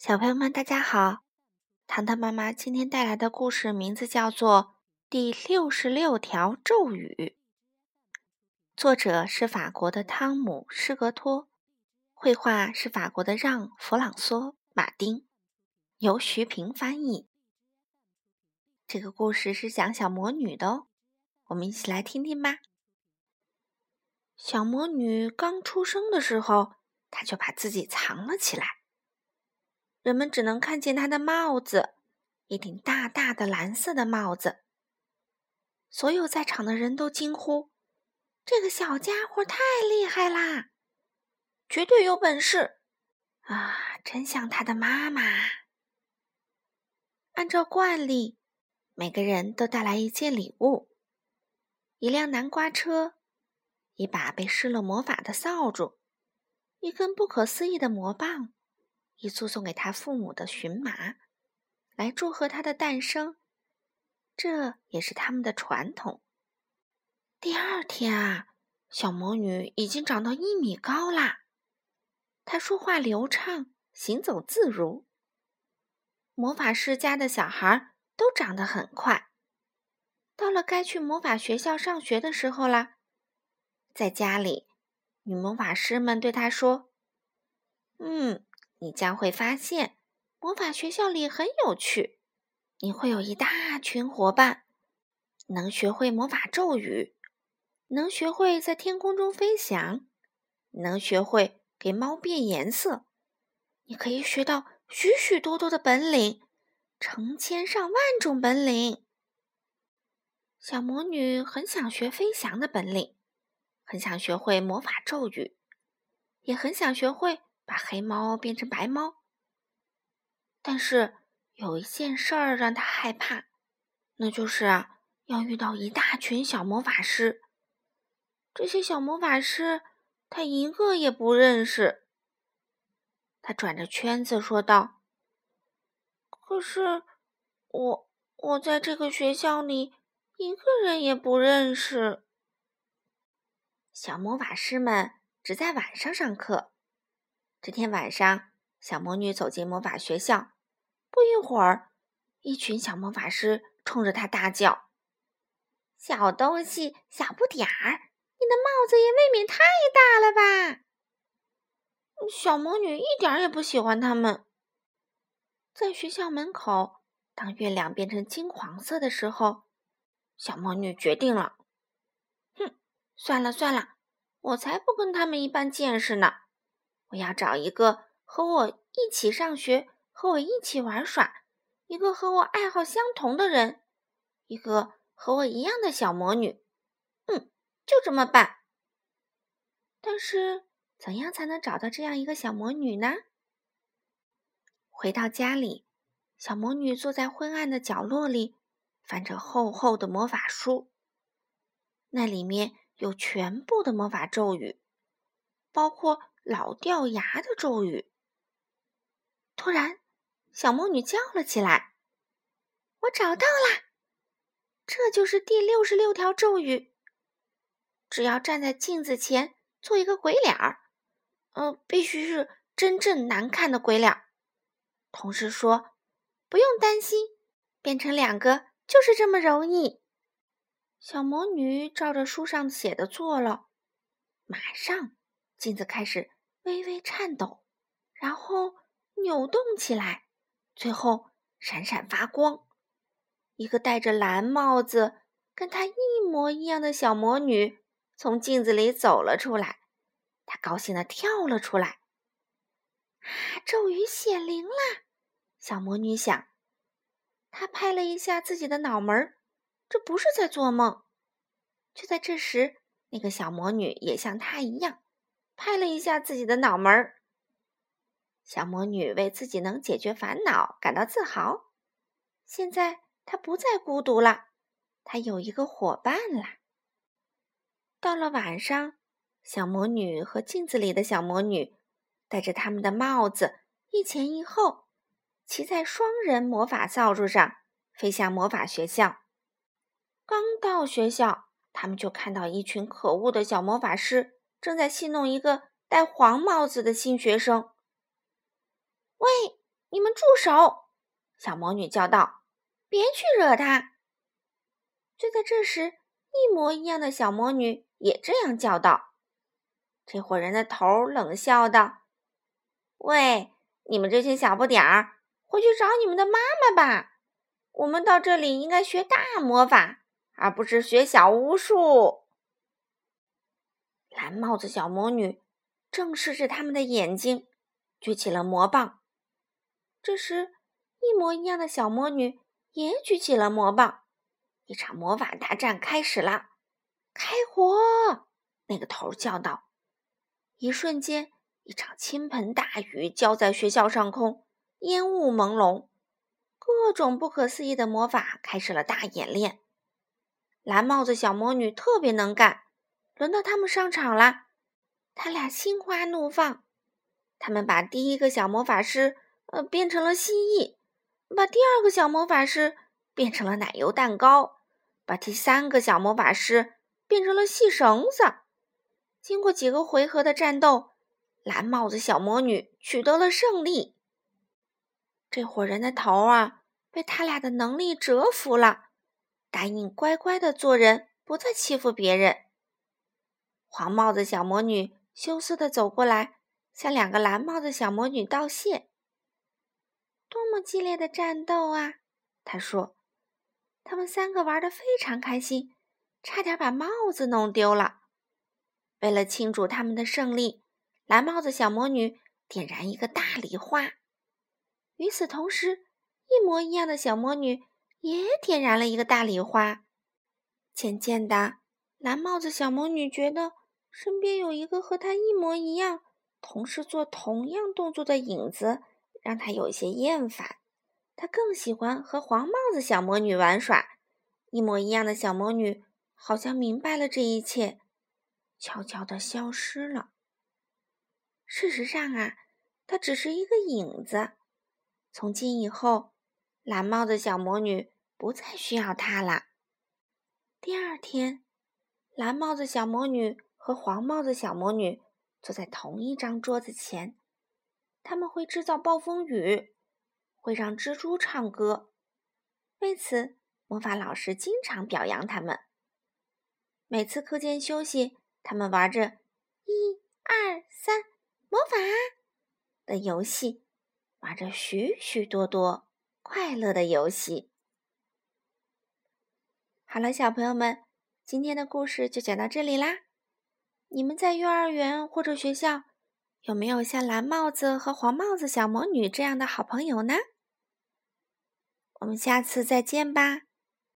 小朋友们，大家好！糖糖妈妈今天带来的故事名字叫做《第六十六条咒语》，作者是法国的汤姆·施格托，绘画是法国的让·弗朗索·马丁，由徐平翻译。这个故事是讲小魔女的哦，我们一起来听听吧。小魔女刚出生的时候，她就把自己藏了起来。人们只能看见他的帽子，一顶大大的蓝色的帽子。所有在场的人都惊呼：“这个小家伙太厉害啦，绝对有本事啊！真像他的妈妈。”按照惯例，每个人都带来一件礼物：一辆南瓜车，一把被施了魔法的扫帚，一根不可思议的魔棒。一簇送给他父母的荨麻，来祝贺他的诞生，这也是他们的传统。第二天啊，小魔女已经长到一米高啦，她说话流畅，行走自如。魔法师家的小孩都长得很快。到了该去魔法学校上学的时候啦，在家里，女魔法师们对她说：“嗯。”你将会发现，魔法学校里很有趣。你会有一大群伙伴，能学会魔法咒语，能学会在天空中飞翔，能学会给猫变颜色。你可以学到许许多多的本领，成千上万种本领。小魔女很想学飞翔的本领，很想学会魔法咒语，也很想学会。把黑猫变成白猫，但是有一件事儿让他害怕，那就是啊，要遇到一大群小魔法师。这些小魔法师他一个也不认识。他转着圈子说道：“可是我我在这个学校里一个人也不认识。”小魔法师们只在晚上上课。这天晚上，小魔女走进魔法学校。不一会儿，一群小魔法师冲着她大叫：“小东西，小不点儿，你的帽子也未免太大了吧！”小魔女一点也不喜欢他们。在学校门口，当月亮变成金黄色的时候，小魔女决定了：“哼，算了算了，我才不跟他们一般见识呢。”我要找一个和我一起上学、和我一起玩耍、一个和我爱好相同的人，一个和我一样的小魔女。嗯，就这么办。但是，怎样才能找到这样一个小魔女呢？回到家里，小魔女坐在昏暗的角落里，翻着厚厚的魔法书。那里面有全部的魔法咒语，包括。老掉牙的咒语。突然，小魔女叫了起来：“我找到啦！这就是第六十六条咒语。只要站在镜子前做一个鬼脸儿，呃，必须是真正难看的鬼脸。同时说，不用担心，变成两个就是这么容易。”小魔女照着书上写的做了，马上。镜子开始微微颤抖，然后扭动起来，最后闪闪发光。一个戴着蓝帽子、跟她一模一样的小魔女从镜子里走了出来。她高兴地跳了出来。啊，咒语显灵啦！小魔女想。她拍了一下自己的脑门儿，这不是在做梦。就在这时，那个小魔女也像她一样。拍了一下自己的脑门儿，小魔女为自己能解决烦恼感到自豪。现在她不再孤独了，她有一个伙伴了。到了晚上，小魔女和镜子里的小魔女戴着他们的帽子，一前一后，骑在双人魔法扫帚上飞向魔法学校。刚到学校，他们就看到一群可恶的小魔法师。正在戏弄一个戴黄帽子的新学生。喂，你们住手！”小魔女叫道，“别去惹他。”就在这时，一模一样的小魔女也这样叫道。这伙人的头冷笑道：“喂，你们这些小不点儿，回去找你们的妈妈吧！我们到这里应该学大魔法，而不是学小巫术。”蓝帽子小魔女正视着他们的眼睛，举起了魔棒。这时，一模一样的小魔女也举起了魔棒。一场魔法大战开始了！开火！那个头叫道。一瞬间，一场倾盆大雨浇在学校上空，烟雾朦胧，各种不可思议的魔法开始了大演练。蓝帽子小魔女特别能干，轮到他们上场了。他俩心花怒放，他们把第一个小魔法师呃变成了蜥蜴，把第二个小魔法师变成了奶油蛋糕，把第三个小魔法师变成了细绳子。经过几个回合的战斗，蓝帽子小魔女取得了胜利。这伙人的头啊，被他俩的能力折服了，答应乖乖的做人，不再欺负别人。黄帽子小魔女羞涩地走过来，向两个蓝帽子小魔女道谢。多么激烈的战斗啊！她说：“他们三个玩得非常开心，差点把帽子弄丢了。”为了庆祝他们的胜利，蓝帽子小魔女点燃一个大礼花。与此同时，一模一样的小魔女也点燃了一个大礼花。渐渐的，蓝帽子小魔女觉得身边有一个和她一模一样、同时做同样动作的影子，让她有些厌烦。她更喜欢和黄帽子小魔女玩耍。一模一样的小魔女好像明白了这一切。悄悄地消失了。事实上啊，它只是一个影子。从今以后，蓝帽子小魔女不再需要它了。第二天，蓝帽子小魔女和黄帽子小魔女坐在同一张桌子前。他们会制造暴风雨，会让蜘蛛唱歌。为此，魔法老师经常表扬他们。每次课间休息。他们玩着“一、二、三，魔法”的游戏，玩着许许多多快乐的游戏。好了，小朋友们，今天的故事就讲到这里啦。你们在幼儿园或者学校有没有像蓝帽子和黄帽子小魔女这样的好朋友呢？我们下次再见吧。